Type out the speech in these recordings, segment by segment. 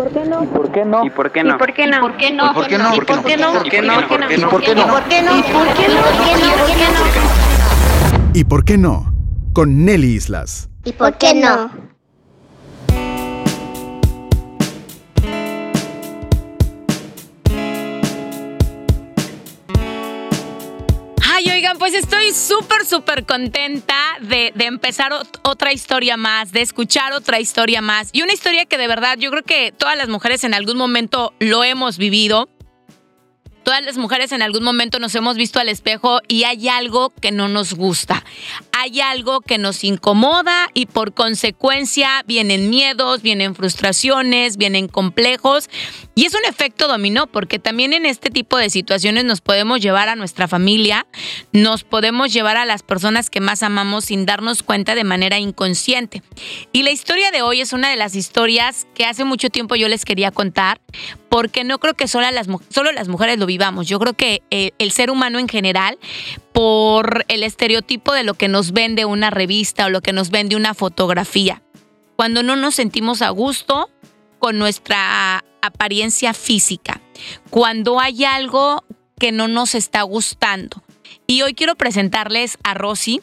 por qué no? ¿Por qué no? ¿Y por qué no? ¿Y por qué no? ¿Por qué no? ¿Por qué no? ¿Y por qué no? ¿Por qué no? ¿Y por qué no? ¿Y por qué no? ¿Y por qué no? ¿Y por qué no? ¿Y por qué no? Con Nelly Islas. ¿Y por qué no? Pues estoy súper, súper contenta de, de empezar ot- otra historia más, de escuchar otra historia más. Y una historia que de verdad yo creo que todas las mujeres en algún momento lo hemos vivido. Todas las mujeres en algún momento nos hemos visto al espejo y hay algo que no nos gusta. Hay algo que nos incomoda y por consecuencia vienen miedos, vienen frustraciones, vienen complejos. Y es un efecto dominó porque también en este tipo de situaciones nos podemos llevar a nuestra familia, nos podemos llevar a las personas que más amamos sin darnos cuenta de manera inconsciente. Y la historia de hoy es una de las historias que hace mucho tiempo yo les quería contar porque no creo que solo las, solo las mujeres lo vivamos. Yo creo que eh, el ser humano en general, por el estereotipo de lo que nos vende una revista o lo que nos vende una fotografía, cuando no nos sentimos a gusto con nuestra apariencia física, cuando hay algo que no nos está gustando. Y hoy quiero presentarles a Rosy,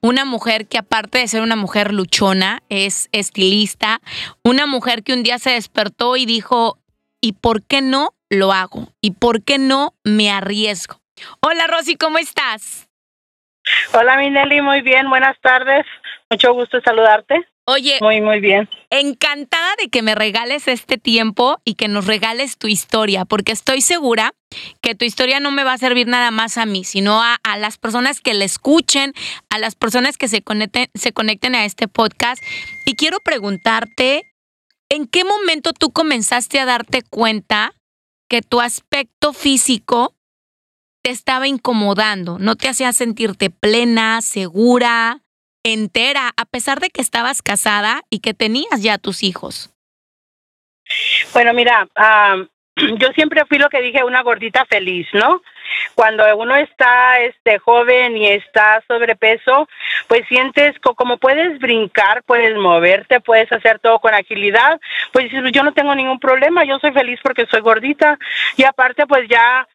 una mujer que aparte de ser una mujer luchona, es estilista, una mujer que un día se despertó y dijo, ¿y por qué no lo hago? ¿Y por qué no me arriesgo? Hola Rosy, ¿cómo estás? Hola, mi Nelly, muy bien, buenas tardes. Mucho gusto saludarte. Oye, Muy, muy bien. encantada de que me regales este tiempo y que nos regales tu historia, porque estoy segura que tu historia no me va a servir nada más a mí, sino a, a las personas que la escuchen, a las personas que se conecten, se conecten a este podcast. Y quiero preguntarte, ¿en qué momento tú comenzaste a darte cuenta que tu aspecto físico te estaba incomodando? ¿No te hacía sentirte plena, segura? Entera, a pesar de que estabas casada y que tenías ya tus hijos. Bueno, mira, yo siempre fui lo que dije, una gordita feliz, ¿no? Cuando uno está este joven y está sobrepeso, pues sientes co- como puedes brincar, puedes moverte, puedes hacer todo con agilidad, pues yo no tengo ningún problema, yo soy feliz porque soy gordita y aparte pues ya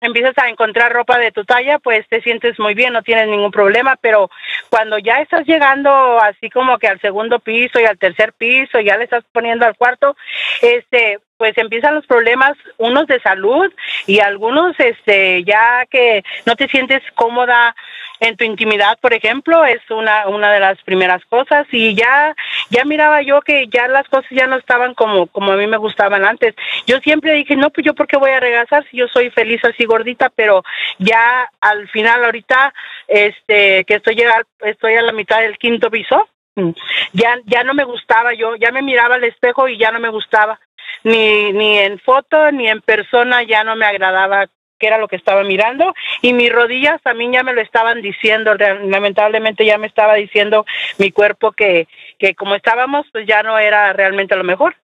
empiezas a encontrar ropa de tu talla, pues te sientes muy bien, no tienes ningún problema, pero cuando ya estás llegando así como que al segundo piso y al tercer piso, ya le estás poniendo al cuarto, este, pues empiezan los problemas, unos de salud y algunos, este, ya que no te sientes cómoda en tu intimidad, por ejemplo, es una una de las primeras cosas y ya ya miraba yo que ya las cosas ya no estaban como como a mí me gustaban antes. Yo siempre dije, no, pues yo por qué voy a regresar si yo soy feliz así gordita, pero ya al final ahorita este que estoy llegar, estoy a la mitad del quinto piso, mm, ya ya no me gustaba yo, ya me miraba al espejo y ya no me gustaba. Ni ni en foto ni en persona ya no me agradaba que era lo que estaba mirando y mis rodillas también ya me lo estaban diciendo, lamentablemente ya me estaba diciendo mi cuerpo que, que como estábamos pues ya no era realmente lo mejor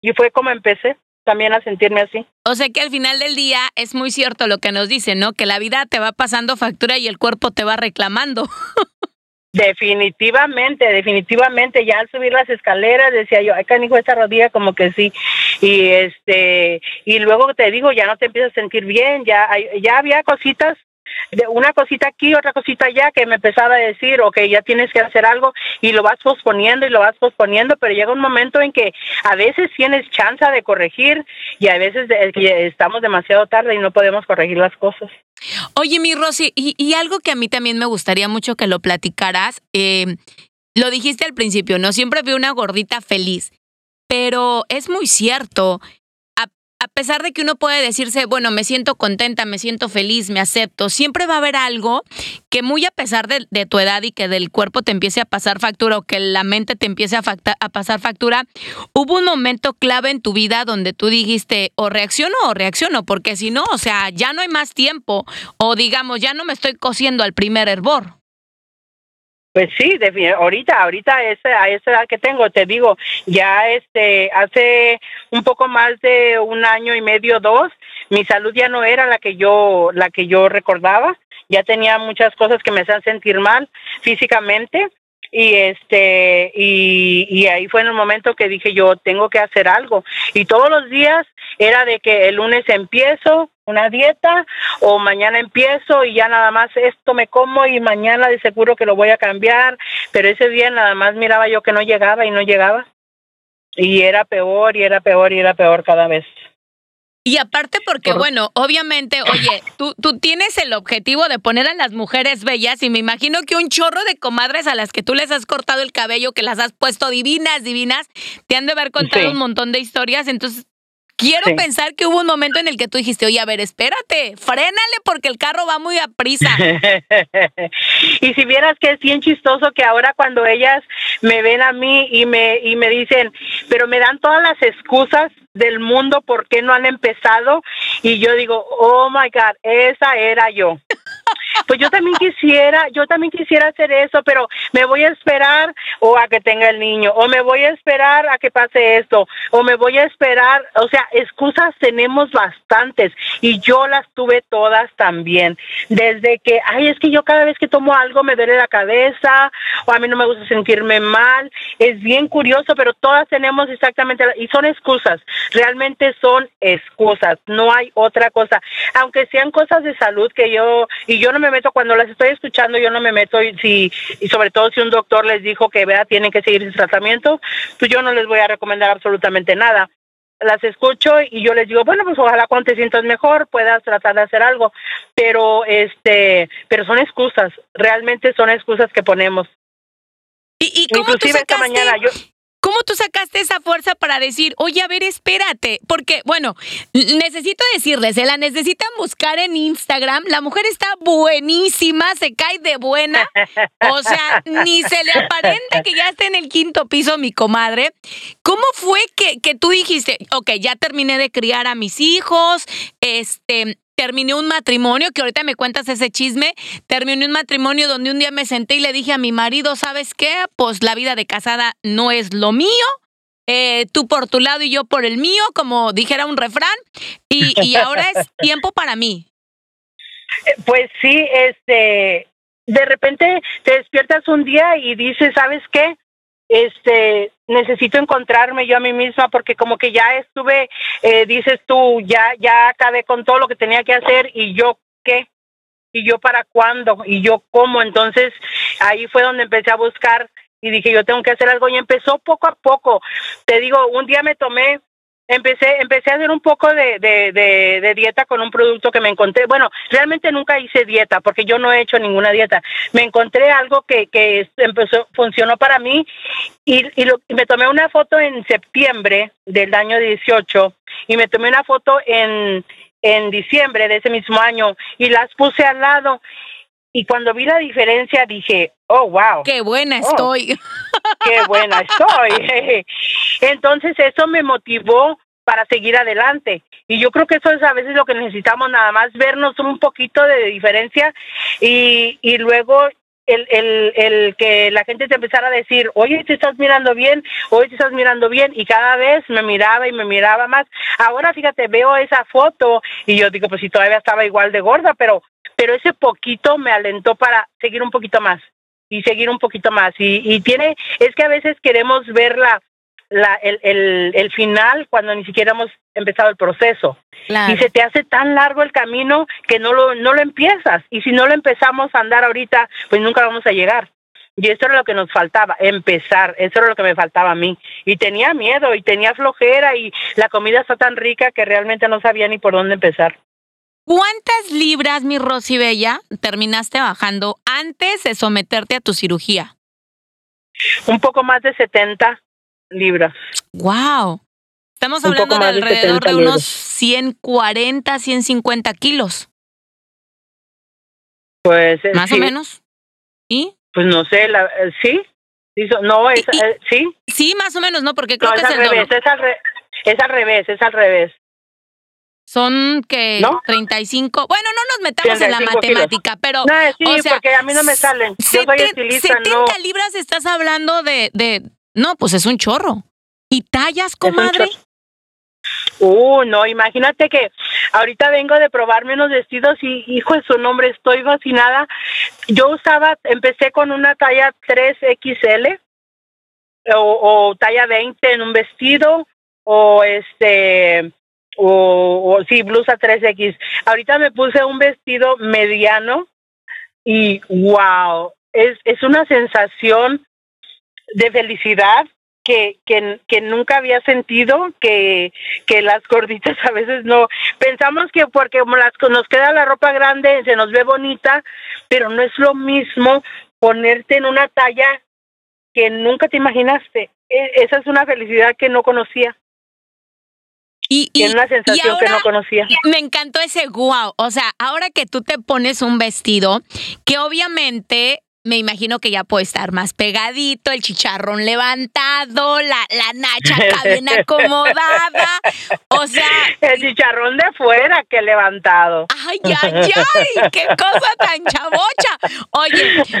y fue como empecé también a sentirme así. O sea que al final del día es muy cierto lo que nos dicen, ¿no? Que la vida te va pasando factura y el cuerpo te va reclamando. Definitivamente, definitivamente, ya al subir las escaleras decía yo, ay, canijo, esta rodilla como que sí, y este, y luego te digo, ya no te empiezas a sentir bien, ya, ya había cositas, de una cosita aquí, otra cosita allá, que me empezaba a decir, ok, ya tienes que hacer algo, y lo vas posponiendo y lo vas posponiendo, pero llega un momento en que a veces tienes chance de corregir, y a veces estamos demasiado tarde y no podemos corregir las cosas. Oye, mi Rosy, y, y algo que a mí también me gustaría mucho que lo platicaras, eh, lo dijiste al principio, ¿no? Siempre vi una gordita feliz, pero es muy cierto. A, pesar de que uno puede decirse, bueno, me siento contenta, me siento feliz, me acepto, siempre va a haber algo que muy a pesar de, tu edad y que del cuerpo te empiece a pasar factura o que la mente te empiece a, pasar factura, hubo un momento clave en tu vida donde tú dijiste o reacciono o reacciono, porque si no, o sea, ya no hay más tiempo o digamos, ya no me estoy cociendo al primer hervor. Pues sí, ahorita, ahorita a esa, a esa edad que tengo, te digo, ya este, hace un poco más de un año y medio, dos, mi salud ya no era la que yo, la que yo recordaba, ya tenía muchas cosas que me hacían sentir mal físicamente y este y, y ahí fue en el momento que dije yo tengo que hacer algo. Y todos los días era de que el lunes empiezo una dieta o mañana empiezo y ya nada más esto me como y mañana de seguro que lo voy a cambiar, pero ese día nada más miraba yo que no llegaba y no llegaba. Y era peor y era peor y era peor cada vez. Y aparte porque, Por- bueno, obviamente, oye, tú, tú tienes el objetivo de poner a las mujeres bellas y me imagino que un chorro de comadres a las que tú les has cortado el cabello, que las has puesto divinas, divinas, te han de haber contado Sí. un montón de historias. Entonces, quiero Sí. pensar que hubo un momento en el que tú dijiste, oye, a ver, espérate, frénale porque el carro va muy a prisa. y si vieras que es bien chistoso que ahora cuando ellas me ven a mí y me y me dicen, pero me dan todas las excusas del mundo por qué no han empezado y yo digo, "Oh my god, esa era yo." Pues yo también quisiera, yo también quisiera hacer eso, pero me voy a esperar o a que tenga el niño, o me voy a esperar a que pase esto, o me voy a esperar, o sea, excusas tenemos bastantes y yo las tuve todas también. Desde que, ay, es que yo cada vez que tomo algo me duele la cabeza, o a mí no me gusta sentirme mal, es bien curioso, pero todas tenemos exactamente, y son excusas, realmente son excusas, no hay otra cosa, aunque sean cosas de salud que yo, y yo no me meto cuando las estoy escuchando, yo no me meto y si y sobre todo si un doctor les dijo que vea tienen que seguir ese tratamiento, pues yo no les voy a recomendar absolutamente nada. Las escucho y yo les digo, bueno, pues ojalá cuando te sientas mejor puedas tratar de hacer algo, pero este, pero son excusas, realmente son excusas que ponemos. ¿Y, y cómo tú Inclusive esta mañana yo ¿Cómo tú sacaste esa fuerza para decir, oye, a ver, espérate? Porque, bueno, necesito decirles, se la necesitan buscar en Instagram. La mujer está buenísima, se cae de buena. O sea, ni se le aparenta que ya esté en el quinto piso, mi comadre. ¿Cómo fue que, que tú dijiste, ok, ya terminé de criar a mis hijos, este, terminé un matrimonio, que ahorita me cuentas ese chisme, terminé un matrimonio donde un día me senté y le dije a mi marido, ¿sabes qué? Pues la vida de casada no es lo mío. eh, tú por tu lado y yo por el mío, como dijera un refrán, y, y ahora es tiempo para mí. Pues sí, este, de repente te despiertas un día y dices, ¿sabes qué? Este, necesito encontrarme yo a mí misma porque como que ya estuve, eh, dices tú, ya, ya acabé con todo lo que tenía que hacer y yo qué, y yo para cuándo, y yo cómo. Entonces ahí fue donde empecé a buscar y dije, yo tengo que hacer algo y empezó poco a poco. Te digo, un día me tomé empecé empecé a hacer un poco de, de, de, dieta con un producto que me encontré. Bueno, realmente nunca hice dieta porque yo no he hecho ninguna dieta. Me encontré algo que, que empezó, funcionó para mí y, y, lo, y me tomé una foto en septiembre del año 18 y me tomé una foto en, en diciembre de ese mismo año y las puse al lado. Y cuando vi la diferencia dije, oh, wow. Qué buena Oh. estoy. Qué buena estoy. Entonces eso me motivó para seguir adelante. Y yo creo que eso es a veces lo que necesitamos, nada más vernos un poquito de diferencia y, y luego el, el, el que la gente te empezara a decir, oye, te estás mirando bien, oye, te estás mirando bien, y cada vez me miraba y me miraba más. Ahora, fíjate, veo esa foto y yo digo, pues si todavía estaba igual de gorda, pero, pero ese poquito me alentó para seguir un poquito más y seguir un poquito más. Y, y tiene, es que a veces queremos ver la, la, el, el, el final cuando ni siquiera hemos empezado el proceso. Claro. Y se te hace tan largo el camino que no lo, no lo empiezas. Y si no lo empezamos a andar ahorita, pues nunca vamos a llegar. Y eso era lo que nos faltaba, empezar. Eso era lo que me faltaba a mí. Y tenía miedo y tenía flojera y la comida está tan rica que realmente no sabía ni por dónde empezar. ¿Cuántas libras, mi Rosy Bella, terminaste bajando antes de someterte a tu cirugía? Un poco más de 70 libras. ¡Wow! Estamos hablando de de alrededor 70 de unos libras. 140, 150 kilos, Pues eh, más sí, o menos. ¿Y? Pues no sé, la, eh, sí. No, es, Y- y- eh, sí. Sí, más o menos, ¿no? Porque creo No, que es es al el revés, es al, re- es al revés, es al revés. Son que ¿No? 35. Bueno, no nos metamos en la 35 kilos. matemática, pero. No, sí, o sea, porque a mí no me salen. Yo soy seten- estilista, 70 no. libras estás hablando de, de. No, pues es un chorro. ¿Y tallas, comadre? Uh, no, imagínate que ahorita vengo de probarme unos vestidos y hijo de su nombre, estoy fascinada. Yo usaba, empecé con una talla 3XL o, o talla 20 en un vestido o este o, o sí, blusa 3X. Ahorita me puse un vestido mediano y wow, es, es una sensación de felicidad que, que, que nunca había sentido, que, que las gorditas a veces no, pensamos que porque las, nos queda la ropa grande se nos ve bonita, pero no es lo mismo ponerte en una talla que nunca te imaginaste. E, esa es una felicidad que no conocía. Y, y, una sensación que no conocía. Me encantó ese wow. O sea, ahora que tú te pones un vestido, que obviamente me imagino que ya puede estar más pegadito, el chicharrón levantado, la, la nacha bien acomodada. O sea. El chicharrón de fuera que levantado. Ay, ay, ay, qué cosa tan chabocha.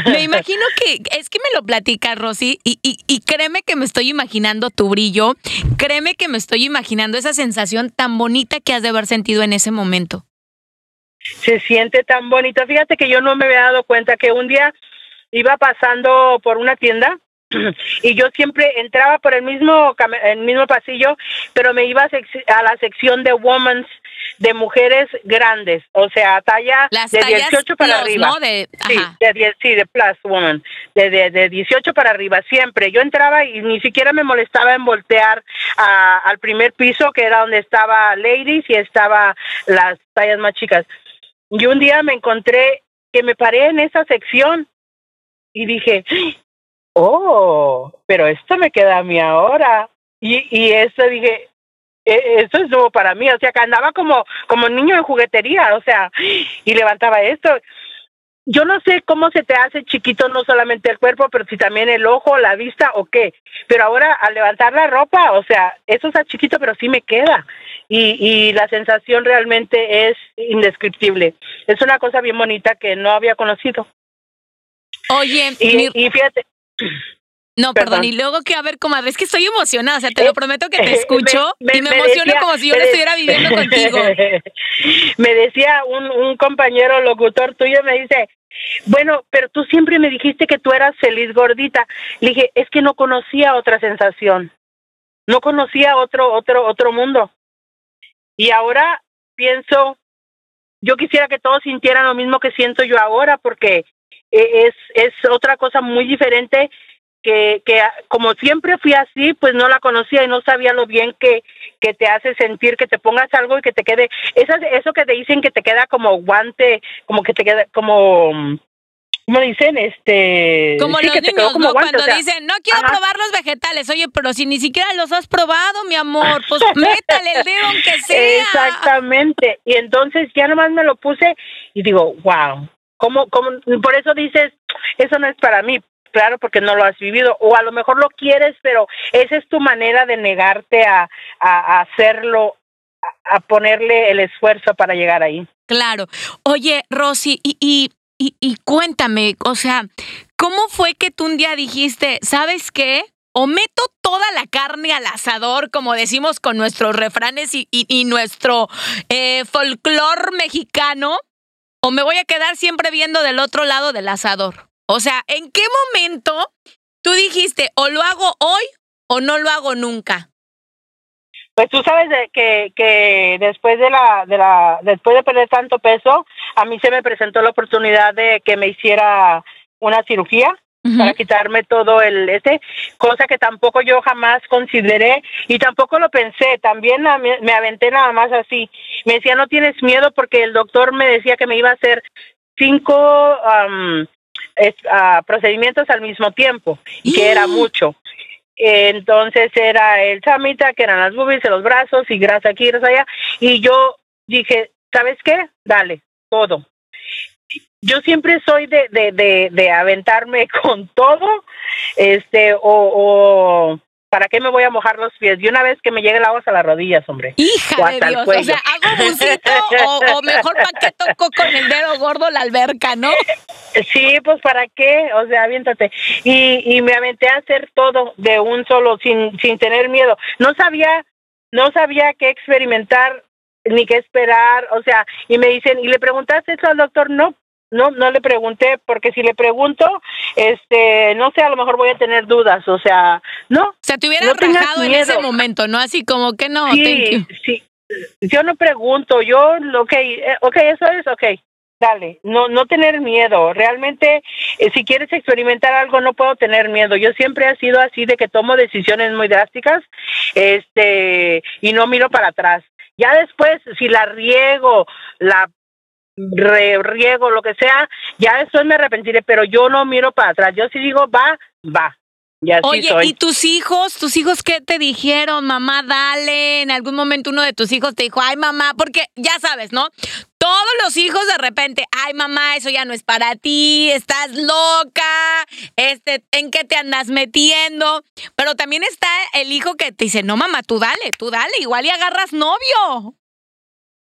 Me imagino que, es que me lo platica Rosy, y, y, créeme que me estoy imaginando tu brillo, créeme que me estoy imaginando esa sensación tan bonita que has de haber sentido en ese momento. Se siente tan bonito. Fíjate que yo no me había dado cuenta que un día iba pasando por una tienda y yo siempre entraba por el mismo el mismo pasillo, pero me iba a, la sección de women's de mujeres grandes, o sea, talla de 18 para arriba. ¿no? De, sí, de, sí, de plus woman, de, de, de, 18 para arriba, siempre. Yo entraba y ni siquiera me molestaba en voltear a, al primer piso, que era donde estaba ladies y estaba las tallas más chicas. Y un día me encontré que me paré en esa sección y dije, oh, pero esto me queda a mí ahora. Y, y eso dije, eso es nuevo para mí, o sea, que andaba como, como niño de juguetería, o sea, y levantaba esto. Yo no sé cómo se te hace chiquito no solamente el cuerpo, pero si también el ojo, la vista o qué. Pero ahora al levantar la ropa, o sea, eso está chiquito, pero sí me queda. Y, y la sensación realmente es indescriptible. Es una cosa bien bonita que no había conocido. Oye, y, fíjate. No, perdón. y luego que a ver, comadre, es que estoy emocionada, o sea, te lo prometo que te escucho y me, emociono como si yo lo estuviera viviendo contigo. Me decía un, un compañero locutor tuyo, me dice, bueno, pero tú siempre me dijiste que tú eras feliz gordita. Le dije, es que no conocía otra sensación, no conocía otro, otro, otro mundo. Y ahora pienso, yo quisiera que todos sintieran lo mismo que siento yo ahora, porque e, es, es otra cosa muy diferente que, que como siempre fui así, pues no la conocía y no sabía lo bien que, que te hace sentir, que te pongas algo y que te quede, eso, eso que te dicen que te queda como guante, como que te queda como... ¿Cómo dicen? Este. Como los niños, ¿no? Cuando dicen, no quiero probar los vegetales. Oye, pero si ni siquiera los has probado, mi amor, pues métale el dedo aunque sea. Exactamente. Y entonces ya nomás me lo puse y digo, wow, ¿Cómo, cómo, por eso dices, eso no es para mí, claro, porque no lo has vivido, o a lo mejor lo quieres, pero esa es tu manera de negarte a, a, hacerlo, a, ponerle el esfuerzo para llegar ahí. Claro. Oye, Rosy, y, y, y, y cuéntame, o sea, ¿cómo fue que tú un día dijiste, ¿sabes qué? o meto toda la carne al asador, como decimos con nuestros refranes y, y, y nuestro eh, folclor mexicano, o me voy a quedar siempre viendo del otro lado del asador. O sea, ¿en qué momento tú dijiste o lo hago hoy o no lo hago nunca? Pues tú sabes de que, que después de la, de la, después de perder tanto peso, a mí se me presentó la oportunidad de que me hiciera una cirugía para quitarme todo el ese cosa que tampoco yo jamás consideré y tampoco lo pensé. También me aventé nada más así. Me decía no tienes miedo porque el doctor me decía que me iba a hacer cinco um, procedimientos al mismo tiempo y que era mucho. Entonces era el chamita que eran las boobies los brazos y grasa aquí grasa allá. Y yo dije sabes qué dale todo. Yo siempre soy de, de, de, de aventarme con todo, este, o, o ¿para qué me voy a mojar los pies? Y una vez que me llegue el agua a las rodillas, hombre. Hija de Dios, o sea, hago bucito o, o, mejor para qué toco con el dedo gordo la alberca, ¿no? Sí, pues ¿para qué? O sea, aviéntate. Y, y me aventé a hacer todo de un solo, sin, sin tener miedo. No sabía no sabía qué experimentar ni qué esperar, o sea, y me dicen, ¿y le preguntaste eso al doctor? No, no, no le pregunté, porque si le pregunto, este, no sé, a lo mejor voy a tener dudas, o sea, no. O sea, te hubiera no rajado en ese momento, ¿no? Así como que no, thank Sí, you. sí, yo no pregunto, yo, ok, eh, ok, eso es, ok, dale, no, no tener miedo, realmente, eh, si quieres experimentar algo, no puedo tener miedo, yo siempre he sido así de que tomo decisiones muy drásticas, este, y no miro para atrás, ya después, si la riego, la re- riego, lo que sea, ya después me arrepentiré, pero yo no miro para atrás, yo sí digo, va, va, y así Oye, soy. ¿y tus hijos? ¿Tus hijos qué te dijeron? Mamá, dale. En algún momento uno de tus hijos te dijo, ay, mamá, porque ya sabes, ¿no? Todos los hijos de repente, ay, mamá, eso ya no es para ti, estás loca, este, ¿en qué te andas metiendo? Pero también está el hijo que te dice, no, mamá, tú dale, tú dale, igual y agarras novio.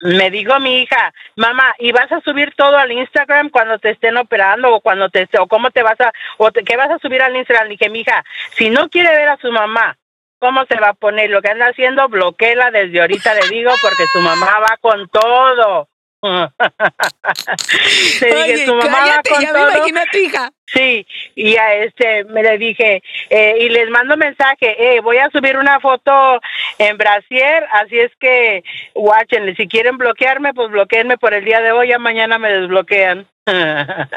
Me dijo mi hija, mamá, ¿y vas a subir todo al Instagram cuando te estén operando o cuando te o cómo te vas a, o qué vas a subir al Instagram? Le dije, mi hija, si no quiere ver a su mamá, ¿cómo se va a poner? Lo que anda haciendo, bloqueela desde ahorita, le digo, porque su mamá va con todo. dije, Oye, su mamá cállate, va con ya me todo. imagino a tu hija. Sí, y a este me le dije, eh, y les mando mensaje, eh, voy a subir una foto en Brasier, así es que, guáchenle, si quieren bloquearme, pues bloqueenme por el día de hoy, ya mañana me desbloquean. O sea,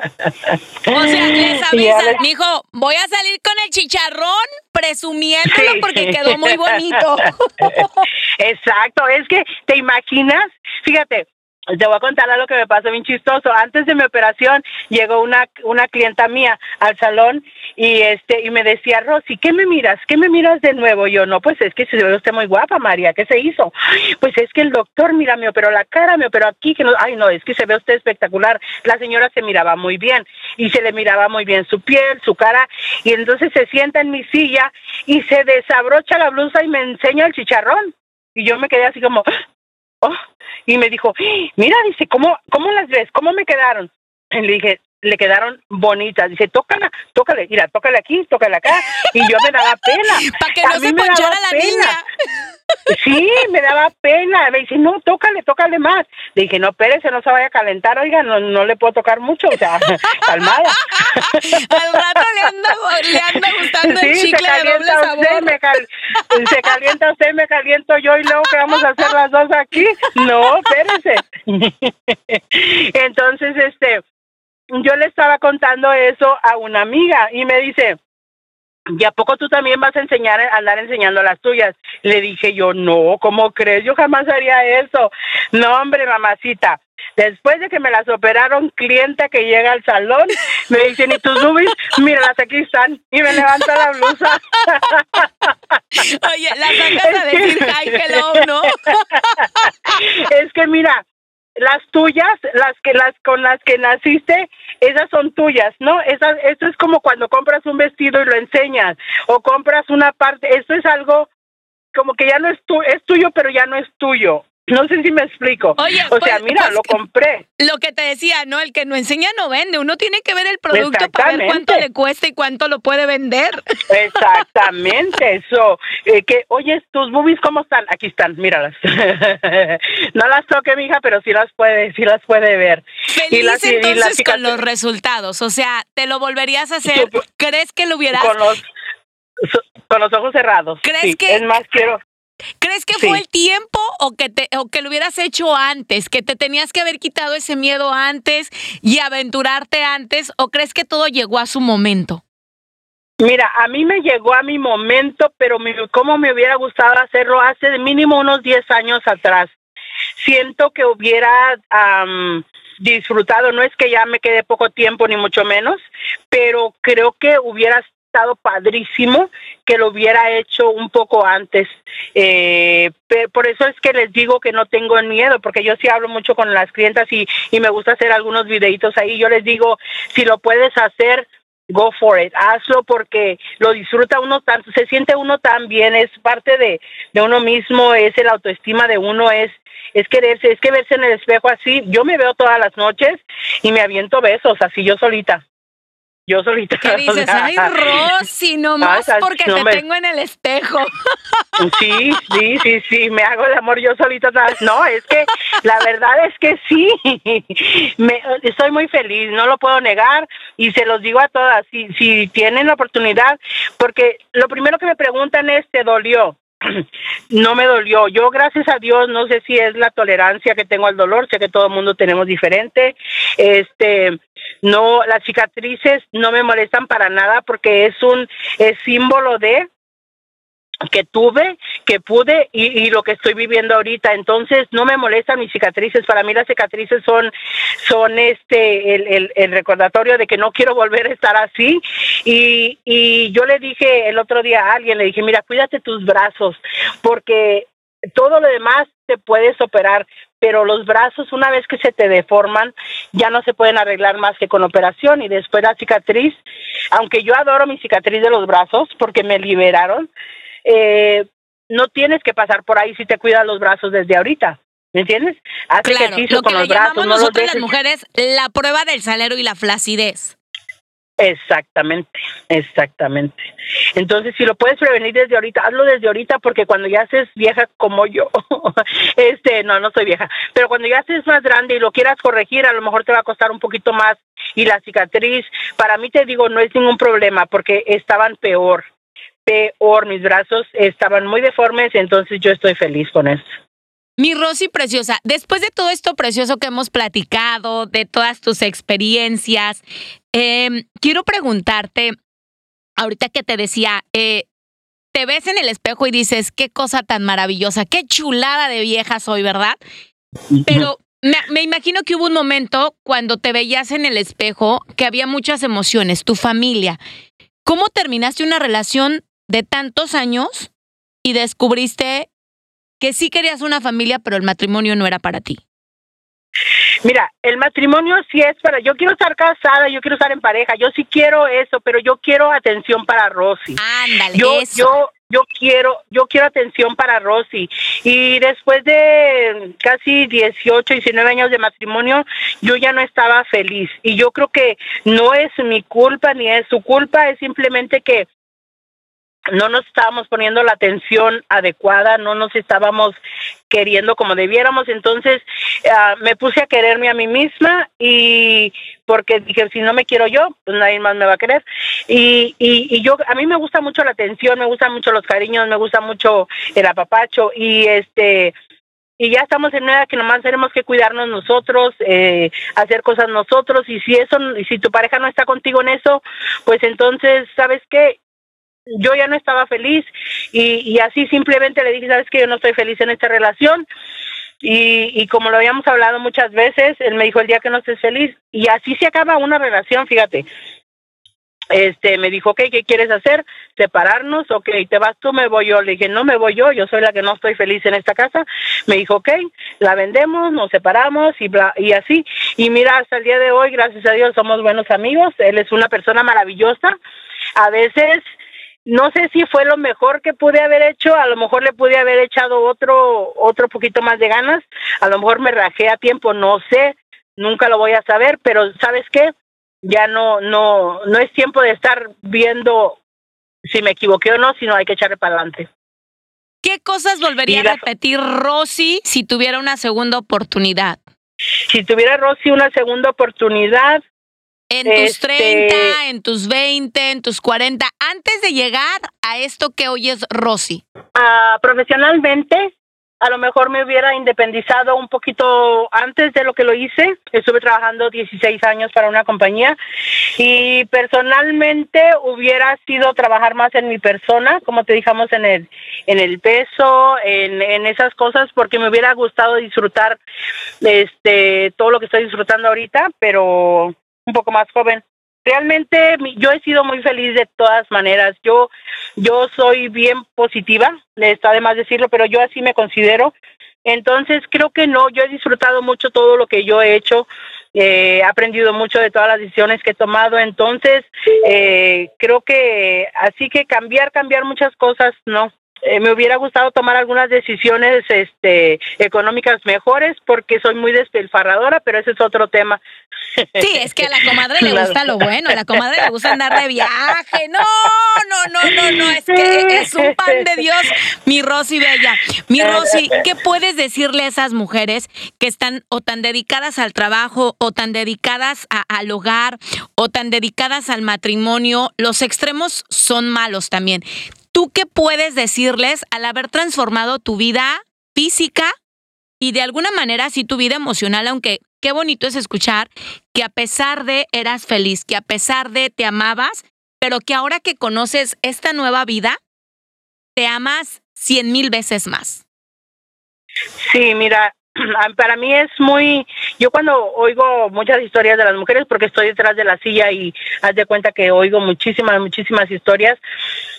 les mijo, voy a salir con el chicharrón presumiéndolo Sí. porque quedó muy bonito. Exacto, es que te imaginas, fíjate, te voy a contar algo que me pasó bien chistoso. Antes de mi operación llegó una una clienta mía al salón y este y me decía, "Rosy, ¿qué me miras? ¿Qué me miras de nuevo?" Yo, "No, pues es que se ve usted muy guapa, María. ¿Qué se hizo?" Pues es que el doctor, mira, me operó la cara, me operó aquí, que no, ay, no, es que se ve usted espectacular. La señora se miraba muy bien y se le miraba muy bien su piel, su cara y entonces se sienta en mi silla y se desabrocha la blusa y me enseña el chicharrón. Y yo me quedé así como, oh, y me dijo, mira, dice, ¿cómo, ¿cómo las ves? ¿Cómo me quedaron? Y le dije, le quedaron bonitas. Dice, tócala, tócale, mira, tócale aquí, tócale acá. Y yo me daba pena. Para que A no se daba ponchara la pena. niña. Sí, me daba pena. Me dice, no, tócale, tócale más. Le dije, no, espérese, no se vaya a calentar, oiga, no, no le puedo tocar mucho, o sea, calmada. Al rato le anda, le anda gustando el Sí, se chicle de doble calienta usted, sabor. me cal- se calienta usted, me caliento yo y luego que vamos a hacer las dos aquí. No, espérese. Entonces, este, yo le estaba contando eso a una amiga y me dice, ¿y a poco tú también vas a enseñar, a andar enseñando las tuyas? Le dije yo, no, ¿cómo crees? Yo jamás haría eso. No, hombre, mamacita. Después de que me las operaron, clienta que llega al salón, me dicen, ¿y tus boobies? Míralas, aquí están. Y me levanta la blusa. Oye, la sacas a decir hi, hello, ¿no? es que mira, las tuyas, las que las con las que naciste, esas son tuyas, ¿no? Esas, esto es como cuando compras un vestido y lo enseñas, o compras una parte, esto es algo como que ya no es tu, es tuyo, pero ya no es tuyo. No sé si me explico. Oye, o sea, pues- mira, pues lo compré. Lo que te decía, ¿no? El que no enseña no vende. Uno tiene que ver el producto para ver cuánto le cuesta y cuánto lo puede vender. Exactamente, eso. Eh, que, oye, tus boobies, ¿cómo están? Aquí están, míralas. no las toque, mija, pero sí las puede, sí las puede ver. Feliz Y las- y las entonces con los resultados. O sea, ¿te lo volverías a hacer? Yo- ¿Crees que lo hubieras Con los, con los ojos cerrados. ¿Crees sí. que- Es más, quiero... ¿Crees que Sí. fue el tiempo o que te o que lo hubieras hecho antes, que te tenías que haber quitado ese miedo antes y aventurarte antes o crees que todo llegó a su momento? Mira, a mí me llegó a mi momento, pero mi, cómo me hubiera gustado hacerlo hace de mínimo unos 10 años atrás. Siento que hubiera disfrutado, no es que ya me quede poco tiempo ni mucho menos, pero creo que hubiera estado padrísimo que lo hubiera hecho un poco antes. Eh, por eso es que les digo que no tengo miedo, porque yo sí hablo mucho con las clientas y, y me gusta hacer algunos videitos ahí. Yo les digo, si lo puedes hacer, go for it, hazlo porque lo disfruta uno tanto, se siente uno tan bien, es parte de, de uno mismo, es el autoestima de uno, es es quererse, es que verse en el espejo así, yo me veo todas las noches y me aviento besos así yo solita. Yo solita. ¿Qué dices? Ay, Rosy, nomás Ah, porque no te me- tengo en el espejo. Sí, sí, sí, sí, me hago el amor yo solita. No, es que la verdad es que sí, me, estoy muy feliz, no lo puedo negar y se los digo a todas, si, si tienen la oportunidad, porque lo primero que me preguntan es, ¿te dolió? No me dolió. Yo, gracias a Dios, no sé si es la tolerancia que tengo al dolor, sé que todo el mundo tenemos diferente. Este, no, las cicatrices no me molestan para nada porque es un es símbolo de que tuve, que pude y, y lo que estoy viviendo ahorita. Entonces no me molestan mis cicatrices. Para mí las cicatrices son, son este el, el, el recordatorio de que no quiero volver a estar así. Y, y yo le dije el otro día a alguien, le dije, mira, cuídate tus brazos, porque todo lo demás te puedes operar, pero los brazos una vez que se te deforman ya no se pueden arreglar más que con operación y después la cicatriz, aunque yo adoro mi cicatriz de los brazos porque me liberaron, eh, no tienes que pasar por ahí si te cuidas los brazos desde ahorita. ¿Me entiendes? Haz Claro, ejercicio lo que con le los brazos, llamamos no los nosotros las mujeres la prueba del salero y la flacidez. Exactamente, exactamente. Entonces, si lo puedes prevenir desde ahorita, hazlo desde ahorita porque cuando ya seas vieja como yo, este, no, no soy vieja, pero cuando ya estés más grande y lo quieras corregir, a lo mejor te va a costar un poquito más y la cicatriz, para mí te digo, no es ningún problema porque estaban peor, peor, mis brazos estaban muy deformes, entonces yo estoy feliz con eso. Mi Rosy preciosa, después de todo esto precioso que hemos platicado, de todas tus experiencias, eh, quiero preguntarte, ahorita que te decía, eh, te ves en el espejo y dices, qué cosa tan maravillosa, qué chulada de vieja soy, ¿verdad? Pero me, me imagino que hubo un momento cuando te veías en el espejo que había muchas emociones, tu familia. ¿Cómo terminaste una relación de tantos años y descubriste que sí querías una familia, pero el matrimonio no era para ti? Mira, el matrimonio sí es para, yo quiero estar casada, yo quiero estar en pareja, yo sí quiero eso, pero yo quiero atención para Rosy. Ándale, yo, eso. yo, yo quiero, yo quiero atención para Rosy. Y después de casi 18, 19 años de matrimonio, yo ya no estaba feliz. Y yo creo que no es mi culpa ni es su culpa, es simplemente que no nos estábamos poniendo la atención adecuada, no nos estábamos queriendo como debiéramos, entonces ah, me puse a quererme a mí misma y porque dije, si no me quiero yo, pues nadie más me va a querer. Y, y, y yo, a mí me gusta mucho la atención, me gustan mucho los cariños, me gusta mucho el apapacho y este y ya estamos en una edad que nomás tenemos que cuidarnos nosotros, eh, hacer cosas nosotros y si eso, y si tu pareja no está contigo en eso, pues entonces, ¿sabes qué? Yo ya no estaba feliz y, así simplemente le dije, ¿sabes qué? Yo no estoy feliz en esta relación y, y como lo habíamos hablado muchas veces, él me dijo el día que no estés feliz y así se acaba una relación, fíjate. Este, me dijo, ok, ¿qué quieres hacer? Separarnos, ok, te vas tú, me voy yo. Le dije, no me voy yo, yo soy la que no estoy feliz en esta casa. Me dijo, ok, la vendemos, nos separamos y bla, y así. Y mira, hasta el día de hoy, gracias a Dios, somos buenos amigos. Él es una persona maravillosa. A veces, no sé si fue lo mejor que pude haber hecho, a lo mejor le pude haber echado otro, otro poquito más de ganas, a lo mejor me rajé a tiempo, no sé, nunca lo voy a saber, pero ¿sabes qué? ya no, no, no es tiempo de estar viendo si me equivoqué o no, sino hay que echarle para adelante. ¿Qué cosas volvería a repetir Rosy si tuviera una segunda oportunidad? Si tuviera Rosy una segunda oportunidad, En tus Este- 30, en tus 20, en tus 40, antes de llegar a esto que hoy es Rosy. ah, profesionalmente, a lo mejor me hubiera independizado un poquito antes de lo que lo hice. Estuve trabajando 16 años para una compañía y personalmente hubiera sido trabajar más en mi persona, como te dijamos, en el, en el peso, en, en esas cosas, porque me hubiera gustado disfrutar este todo lo que estoy disfrutando ahorita, pero un poco más joven. Realmente yo he sido muy feliz de todas maneras. Yo yo soy bien positiva, está de más decirlo, pero yo así me considero. Entonces creo que no, yo he disfrutado mucho todo lo que yo he hecho, eh, he aprendido mucho de todas las decisiones que he tomado, entonces eh, creo que así que cambiar, cambiar muchas cosas, no. Eh, me hubiera gustado tomar algunas decisiones este, económicas mejores porque soy muy despilfarradora, pero ese es otro tema. Sí, es que a la comadre le gusta lo bueno, a la comadre le gusta andar de viaje. No, no, no, no, no, es que es un pan de Dios, mi Rosy Bella. Mi Rosy, ¿qué puedes decirle a esas mujeres que están o tan dedicadas al trabajo o tan dedicadas al hogar o tan dedicadas al matrimonio? Los extremos son malos también. ¿Tú qué puedes decirles al haber transformado tu vida física y de alguna manera sí tu vida emocional, aunque qué bonito es escuchar que a pesar de eras feliz, que a pesar de te amabas, pero que ahora que conoces esta nueva vida, te amas cien mil veces más. Sí, mira, para mí es muy, yo cuando oigo muchas historias de las mujeres, porque estoy detrás de la silla y haz de cuenta que oigo muchísimas, muchísimas historias,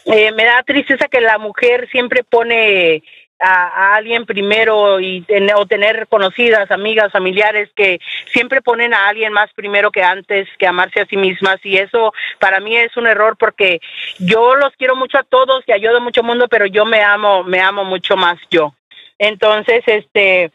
eh, me da tristeza que la mujer siempre pone a, alguien primero y o tener conocidas, amigas, familiares que siempre ponen a alguien más primero que antes que amarse a sí mismas y eso para mí es un error porque yo los quiero mucho a todos y ayudo mucho mundo, pero yo me amo, me amo mucho más yo. Entonces, este,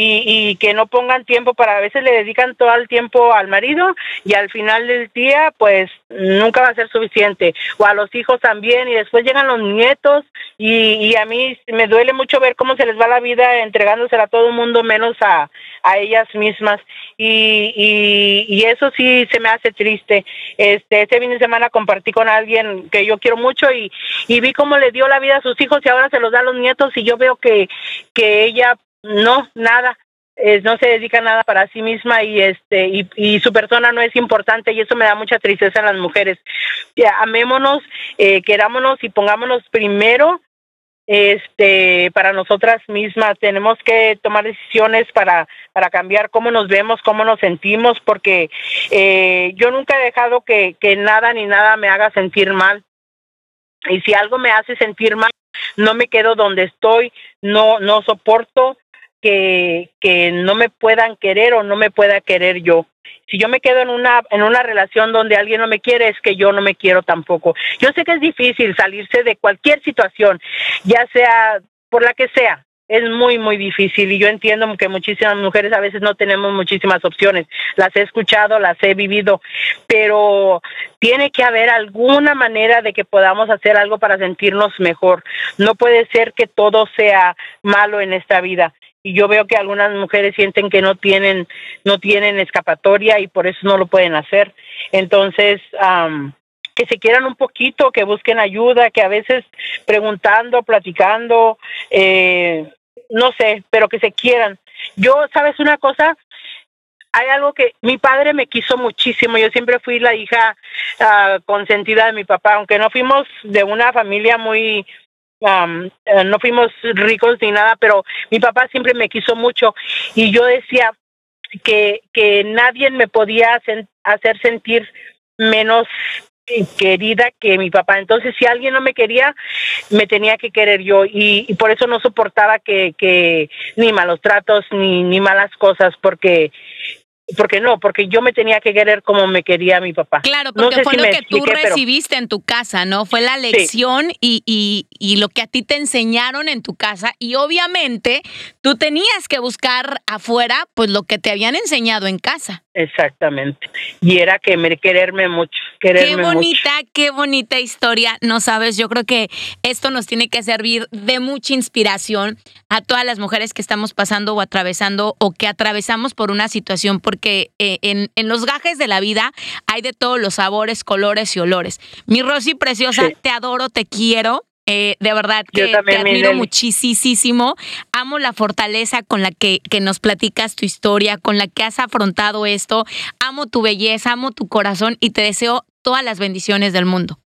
y, y, que no pongan tiempo para a veces le dedican todo el tiempo al marido y al final del día pues nunca va a ser suficiente. O a los hijos también y después llegan los nietos y, y a mí me duele mucho ver cómo se les va la vida entregándosela a todo el mundo menos a, a ellas mismas. Y, y, y eso sí se me hace triste. Este este fin de semana compartí con alguien que yo quiero mucho y, y vi cómo le dio la vida a sus hijos y ahora se los da a los nietos y yo veo que que ella no, nada. no se dedica nada para sí misma y este y, su persona no es importante y eso me da mucha tristeza en las mujeres. Amémonos, eh, querámonos y pongámonos primero este para nosotras mismas tenemos que tomar decisiones para para cambiar cómo nos vemos cómo nos sentimos porque eh, yo nunca he dejado que, que nada ni nada me haga sentir mal y si algo me hace sentir mal no me quedo donde estoy no no soporto que, que no me puedan querer o no me pueda querer yo. Si yo me quedo en una, en una relación donde alguien no me quiere, es que yo no me quiero tampoco. Yo sé que es difícil salirse de cualquier situación, ya sea por la que sea, es muy, muy difícil y yo entiendo que muchísimas mujeres a veces no tenemos muchísimas opciones. Las he escuchado, las he vivido, pero tiene que haber alguna manera de que podamos hacer algo para sentirnos mejor. No puede ser que todo sea malo en esta vida y yo veo que algunas mujeres sienten que no tienen no tienen escapatoria y por eso no lo pueden hacer. Entonces que se quieran un poquito que busquen ayuda que a veces preguntando platicando eh, no sé pero que se quieran. Yo sabes una cosa hay algo que mi padre me quiso muchísimo. Yo siempre fui la hija uh, consentida de mi papá, aunque no fuimos de una familia muy eh, no fuimos ricos ni nada, pero mi papá siempre me quiso mucho y yo decía que, que nadie me podía hacer sentir menos querida que mi papá. Entonces, si alguien no me quería, me tenía que querer yo y, y por eso no soportaba que, que ni malos tratos ni, ni malas cosas, porque porque no, porque yo me tenía que querer como me quería mi papá. Claro, porque fue lo que tú recibiste en tu casa, ¿no? Fue la lección y, y, y, lo que a ti te enseñaron en tu casa y obviamente tú tenías que buscar afuera pues lo que te habían enseñado en casa. Exactamente. Y era que me quererme mucho, quererme Qué bonita, qué bonita historia. No sabes, yo creo que esto nos tiene que servir de mucha inspiración a todas las mujeres que estamos pasando o atravesando o que atravesamos por una situación, porque eh, en, en, los gajes de la vida hay de todos los sabores, colores y olores. Mi Rosy preciosa, sí. te adoro, te quiero. Eh, de verdad que te admiro muchísimo. Amo la fortaleza con la que, que, nos platicas tu historia, con la que has afrontado esto. Amo tu belleza, amo tu corazón y te deseo todas las bendiciones del mundo.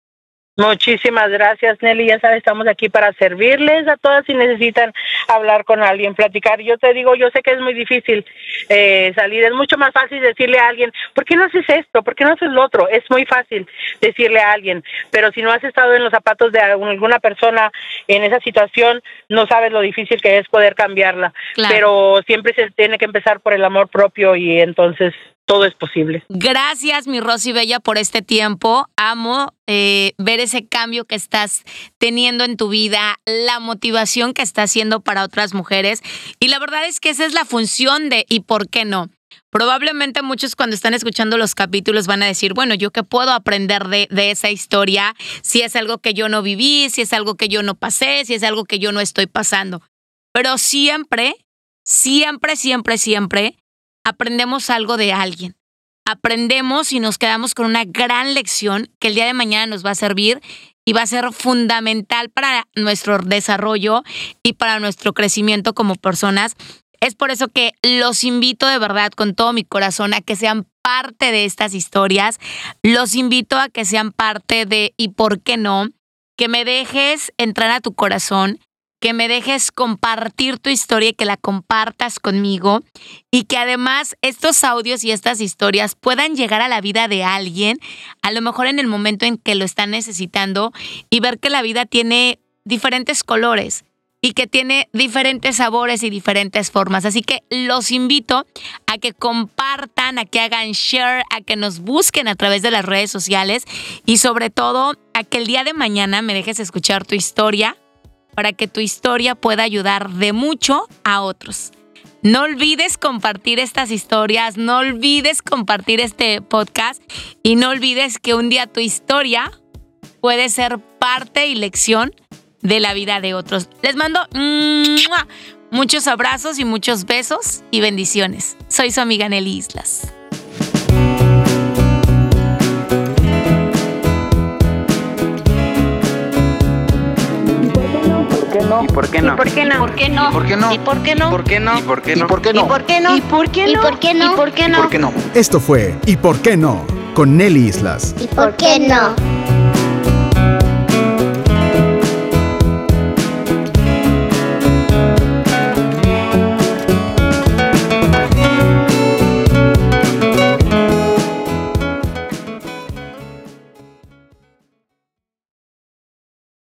Muchísimas gracias, Nelly. Ya sabes, estamos aquí para servirles a todas si necesitan hablar con alguien, platicar. Yo te digo, yo sé que es muy difícil eh, salir. Es mucho más fácil decirle a alguien, ¿por qué no haces esto? ¿Por qué no haces lo otro? Es muy fácil decirle a alguien. Pero si no has estado en los zapatos de alguna persona en esa situación, no sabes lo difícil que es poder cambiarla. Claro. Pero siempre se tiene que empezar por el amor propio y entonces todo es posible. Gracias, mi Rosy Bella, por este tiempo. Amo eh, ver ese cambio que estás teniendo en tu vida, la motivación que estás haciendo para otras mujeres. Y la verdad es que esa es la función de ¿y por qué no? Probablemente muchos cuando están escuchando los capítulos van a decir, bueno, ¿yo qué puedo aprender de, de, esa historia? Si es algo que yo no viví, si es algo que yo no pasé, si es algo que yo no estoy pasando. Pero siempre, siempre, siempre, siempre aprendemos algo de alguien. Aprendemos y nos quedamos con una gran lección que el día de mañana nos va a servir y va a ser fundamental para nuestro desarrollo y para nuestro crecimiento como personas. Es por eso que los invito de verdad con todo mi corazón a que sean parte de estas historias. Los invito a que sean parte de y por qué no, que me dejes entrar a tu corazón, que me dejes compartir tu historia y que la compartas conmigo y que además estos audios y estas historias puedan llegar a la vida de alguien, a lo mejor en el momento en que lo están necesitando y ver que la vida tiene diferentes colores y que tiene diferentes sabores y diferentes formas. Así que los invito a que compartan, a que hagan share, a que nos busquen a través de las redes sociales y sobre todo a que el día de mañana me dejes escuchar tu historia para que tu historia pueda ayudar de mucho a otros. No olvides compartir estas historias, no olvides compartir este podcast y no olvides que un día tu historia puede ser parte y lección de la vida de otros. Les mando muchos abrazos y muchos besos y bendiciones. Soy su amiga Nelly Islas. no? ¿Y por qué no? ¿Y por qué no? ¿Por qué no? ¿Por qué no? ¿Y por qué no? ¿Por qué no? ¿Y por qué no? ¿Y por qué no? ¿Y por qué no? ¿Y por qué no? ¿Y por qué no? ¿Y por qué no? Esto fue ¿Y por qué no? con Nelly Islas. ¿Y por qué no?